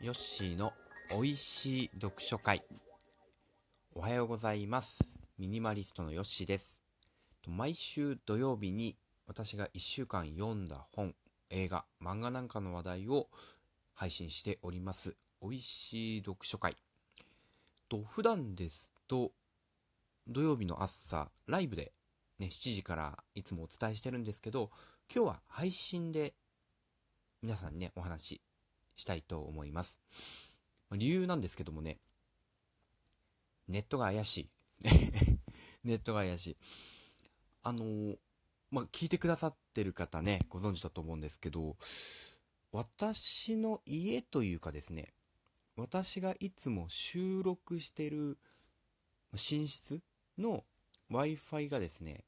ヨッシーの美味しい読書会。おはようございます。ミニマリストのヨッシーです。毎週土曜日に私が1週間読んだ本、映画、漫画なんかの話題を配信しております。美味しい読書会。と普段ですと土曜日の朝ライブでね、7時からいつもお伝えしてるんですけど、今日は配信で皆さんにね、お話したいと思います。理由なんですけどもね、ネットが怪しい。ネットが怪しい。あのーまあ、聞いてくださってる方ね、ご存知だと思うんですけど、私の家というかですね、私がいつも収録してる寝室の Wi-Fi がですね、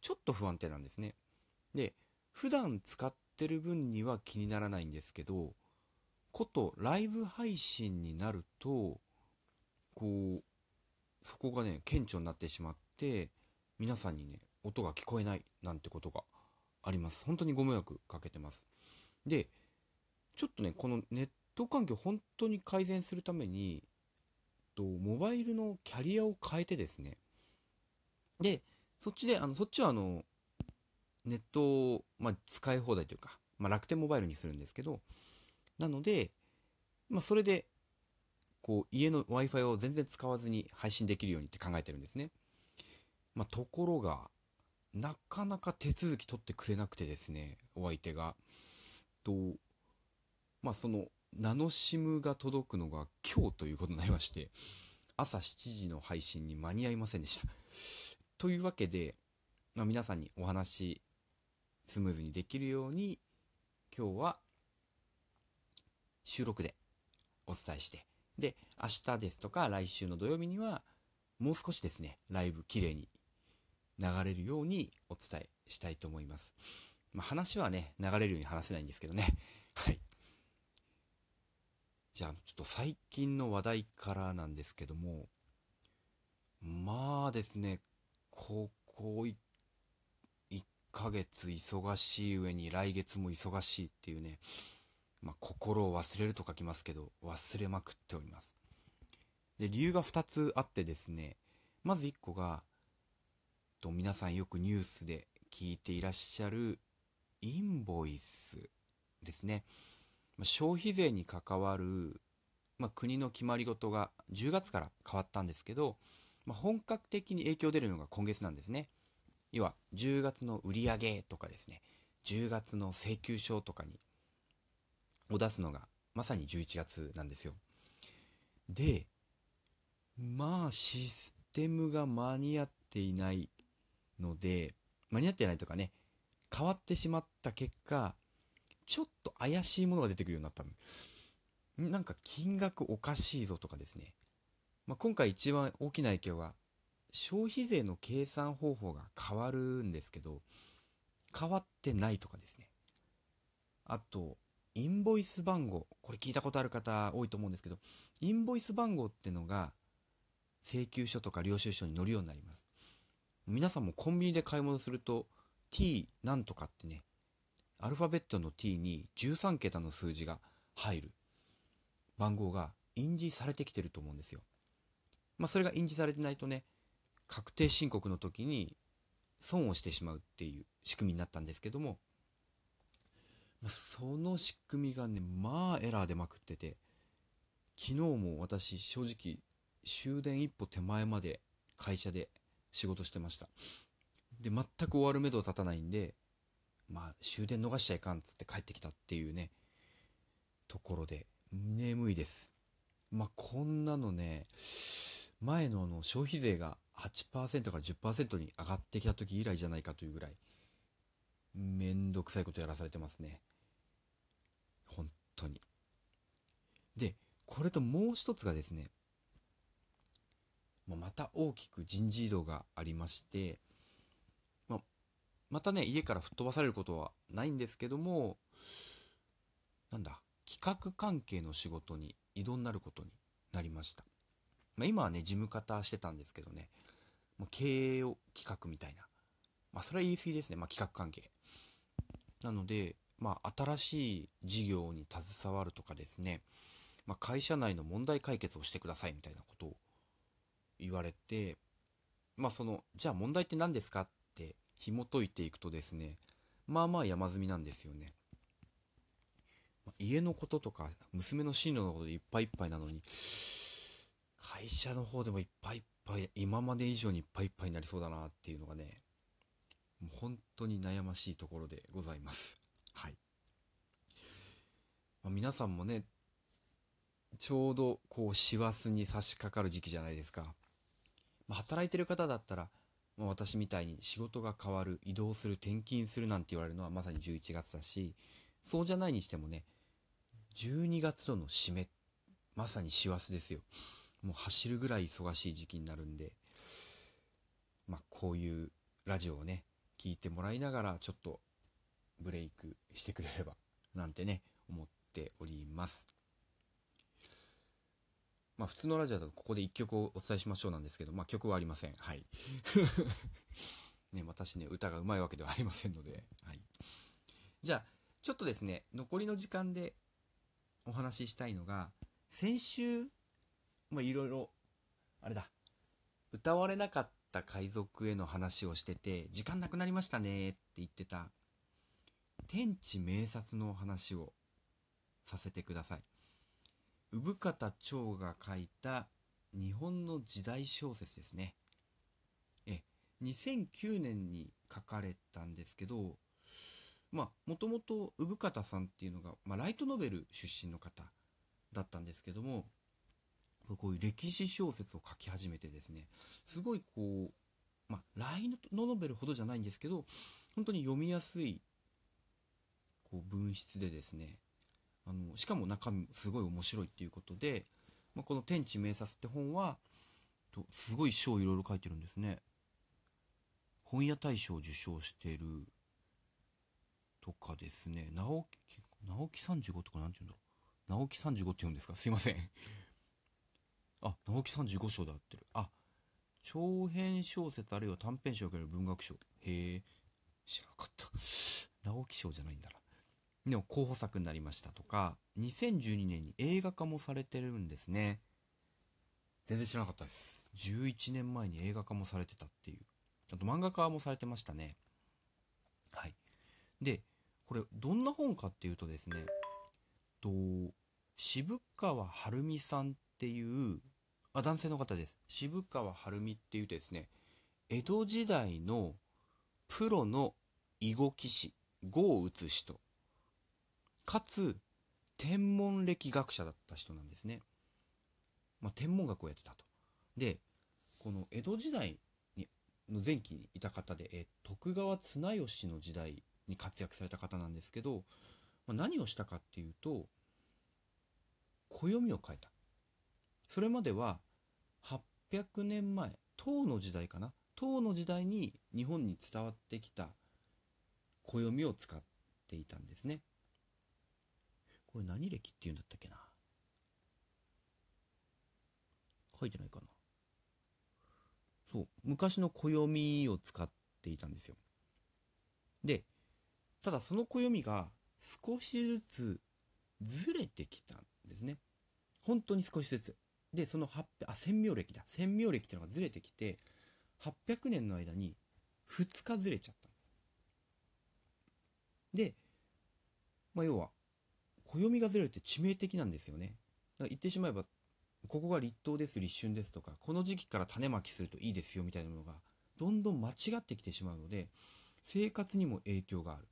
ちょっと不安定なんですね。で、普段使ってる分には気にならないんですけど、ことライブ配信になると、こう、そこがね、顕著になってしまって、皆さんにね、音が聞こえないなんてことがあります。本当にご迷惑かけてます。で、ちょっとね、このネット環境本当に改善するために、とモバイルのキャリアを変えてですね、で、そっちで、あの、そっちはあの、ネットを、まあ、使い放題というか、まあ、楽天モバイルにするんですけど、なので、まあ、それで、こう、家の Wi-Fi を全然使わずに配信できるようにって考えてるんですね。まあ、ところが、なかなか手続き取ってくれなくてですね、お相手が。と、まあ、その、ナノシムが届くのが今日ということになりまして、朝7時の配信に間に合いませんでした。というわけで、まあ、皆さんにお話、スムーズにできるように、今日は、収録でお伝えして、で、明日ですとか来週の土曜日には、もう少しですね、ライブ綺麗に流れるようにお伝えしたいと思います。まあ、話はね、流れるように話せないんですけどね。はい。じゃあ、ちょっと最近の話題からなんですけども、まあですね、ここ1ヶ月忙しい上に来月も忙しいっていうね、まあ、心を忘れると書きますけど、忘れまくっております。で、理由が2つあってですね、まず1個が、と皆さんよくニュースで聞いていらっしゃるインボイスですね。消費税に関わる、まあ、国の決まり事が10月から変わったんですけど、まあ、本格的に影響出るのが今月なんですね。要は10月の売り上げとかですね、10月の請求書とかにを出すのがまさに11月なんですよ。で、まあシステムが間に合っていないので、間に合ってないとかね、変わってしまった結果、ちょっと怪しいものが出てくるようになったの。なんか金額おかしいぞとかですね。まあ、今回一番大きな影響が、消費税の計算方法が変わるんですけど、変わってないとかですね。あと、インボイス番号。これ聞いたことある方多いと思うんですけど、インボイス番号ってのが、請求書とか領収書に載るようになります。皆さんもコンビニで買い物すると、t なんとかってね、アルファベットの t に13桁の数字が入る番号が印字されてきてると思うんですよ。まあそれが印字されてないとね、確定申告の時に損をしてしまうっていう仕組みになったんですけども、その仕組みがね、まあエラー出まくってて、昨日も私正直終電一歩手前まで会社で仕事してました。で、全く終わる目処立たないんで、まあ終電逃しちゃいかんっつって帰ってきたっていうね、ところで、眠いです。まあこんなのね、前のあの消費税が8%から10%に上がってきた時以来じゃないかというぐらい、めんどくさいことやらされてますね。本当に。で、これともう一つがですね、また大きく人事異動がありまして、ままたね、家から吹っ飛ばされることはないんですけども、なんだ、企画関係の仕事に異動になることになりました。まあ、今はね、事務方してたんですけどね、まあ、経営を企画みたいな。まあ、それは言い過ぎですね。まあ、企画関係。なので、まあ、新しい事業に携わるとかですね、まあ、会社内の問題解決をしてくださいみたいなことを言われて、まあその、じゃあ問題って何ですかって紐解いていくとですね、まあまあ山積みなんですよね。家のこととか、娘の進路のことでいっぱいいっぱいなのに、会社の方でもいっぱいいっぱい、今まで以上にいっぱいいっぱいになりそうだなっていうのがね、もう本当に悩ましいところでございます。はい。まあ、皆さんもね、ちょうどこう師走に差し掛かる時期じゃないですか。まあ、働いてる方だったら、まあ、私みたいに仕事が変わる、移動する、転勤するなんて言われるのはまさに11月だし、そうじゃないにしてもね、12月度の締め、まさに師走ですよ。もう走るぐらい忙しい時期になるんで、まあこういうラジオをね、聞いてもらいながらちょっとブレイクしてくれればなんてね、思っております。まあ普通のラジオだとここで一曲をお伝えしましょうなんですけど、まあ曲はありません。はい。ね、私ね、歌がうまいわけではありませんので、はい。じゃあ、ちょっとですね、残りの時間でお話ししたいのが、先週、まあいろいろ、あれだ、歌われなかった海賊への話をしてて、時間なくなりましたねって言ってた、天地名察の話をさせてください。産方長が書いた日本の時代小説ですね。え、2009年に書かれたんですけど、まあ、もともと産方さんっていうのが、まあ、ライトノベル出身の方だったんですけども、こういう歴史小説を書き始めてですね、すごいこう、まあ、ライトノベルほどじゃないんですけど、本当に読みやすい、こう、文筆でですね、あの、しかも中身すごい面白いっていうことで、まあ、この天地名察って本は、とすごい賞いろいろ書いてるんですね。本屋大賞を受賞してるとかですね、直木、直木35とかなんて言うんだろう。直木35って言うんですか？すいません。あ、直木35賞で合ってる。あ、長編小説あるいは短編賞を受ける文学賞。へえ、知らなかった。直木賞じゃないんだな。でも候補作になりましたとか、2012年に映画化もされてるんですね。全然知らなかったです。11年前に映画化もされてたっていう。あと漫画化もされてましたね。はい。で、これどんな本かっていうとですね、と渋川晴美さんっていうあ男性の方です。渋川晴美っていうですね、江戸時代のプロの囲碁棋士、碁を打つ人かつ、天文歴学者だった人なんですね。まあ、天文学をやってたと。で、この江戸時代にの前期にいた方で、え徳川綱吉の時代に活躍された方なんですけど、まあ、何をしたかっていうと、暦を変えた。それまでは、800年前、唐の時代かな？唐の時代に日本に伝わってきた暦を使っていたんですね。これ何歴って言うんだったっけな？書いてないかな？そう、昔の暦を使っていたんですよ。で、ただその暦が少しずつずれてきたんですね。本当に少しずつ。で、その8、あ、千明暦だ。千明暦っていうのがずれてきて、800年の間に2日ずれちゃった。で、まあ、要は、暦がずれるって致命的なんですよね。だから言ってしまえば、ここが立冬です、立春ですとか、この時期から種まきするといいですよみたいなものが、どんどん間違ってきてしまうので、生活にも影響がある。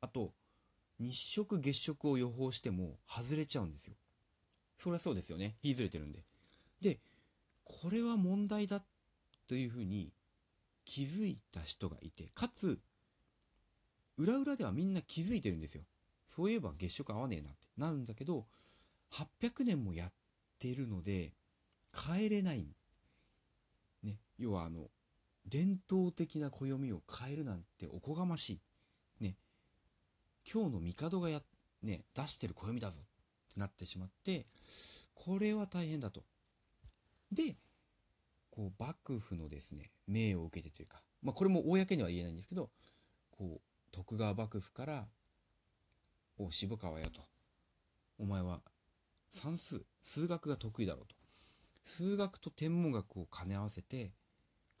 あと、日食月食を予報しても外れちゃうんですよ。そりゃそうですよね。日ずれてるんで。で、これは問題だというふうに気づいた人がいて、かつ、裏裏ではみんな気づいてるんですよ。そういえば月食合わねえなってなるんだけど、800年もやってるので、変えれない。ね。要はあの、伝統的な暦を変えるなんておこがましい。ね。今日の帝がや、ね、出してる暦だぞってなってしまって、これは大変だと。で、こう、幕府のですね、命を受けてというか、まあこれも公には言えないんですけど、こう、徳川幕府からお渋川よと。お前は算数、数学が得意だろうと。数学と天文学を兼ね合わせて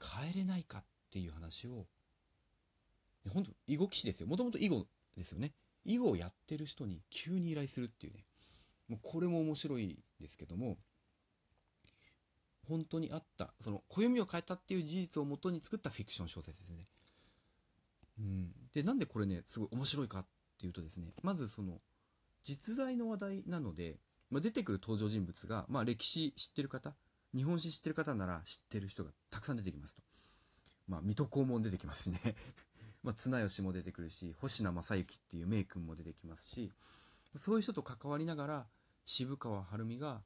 帰れないかっていう話を、本当囲碁棋士ですよ。もともと囲碁ですよね。囲碁をやってる人に急に依頼するっていうね。もうこれも面白いですけども、本当にあった、その暦を変えたっていう事実をもとに作ったフィクション小説ですね。うん。で、なんでこれね、すごい面白いかっていうとですね、まずその、実在の話題なので、まあ、出てくる登場人物が、まあ、歴史知ってる方、日本史知ってる方なら知ってる人がたくさん出てきますと。まあ、水戸黄門出てきますしね。まあ、綱吉も出てくるし、星名正幸っていう名君も出てきますし、そういう人と関わりながら、渋川晴美が、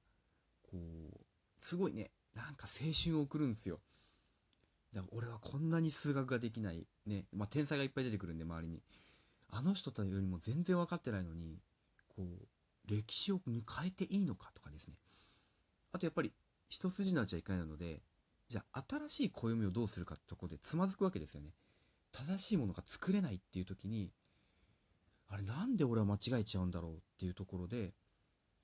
こう、すごいね、なんか青春を送るんですよ。だから俺はこんなに数学ができない、ね、まあ、天才がいっぱい出てくるんで、周りに。あの人たちよりも全然分かってないのに、こう、歴史を変えていいのかとかですね。あとやっぱり、一筋縄じゃいかないので、じゃあ新しい暦をどうするかってとこでつまずくわけですよね。正しいものが作れないっていう時に、あれなんで俺は間違えちゃうんだろうっていうところで、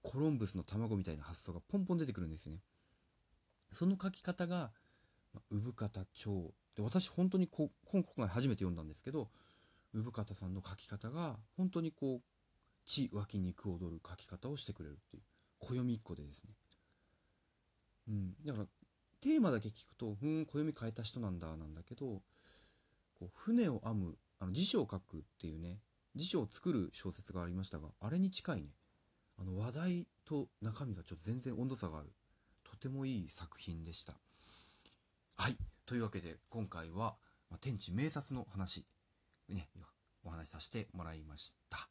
コロンブスの卵みたいな発想がポンポン出てくるんですよね。その書き方が、産方町で私本当にこ今回初めて読んだんですけど産方さんの書き方が本当にこう血湧き肉踊る書き方をしてくれるっていう暦一個でですね。うん。だからテーマだけ聞くとふん暦変えた人なんだなんだけどこう船を編むあの辞書を書くっていうね辞書を作る小説がありましたがあれに近いね。あの話題と中身がちょっと全然温度差がある。てもいい作品でしたはい。というわけで、今回は、ま、天地明察の話、ね、お話しさせてもらいました。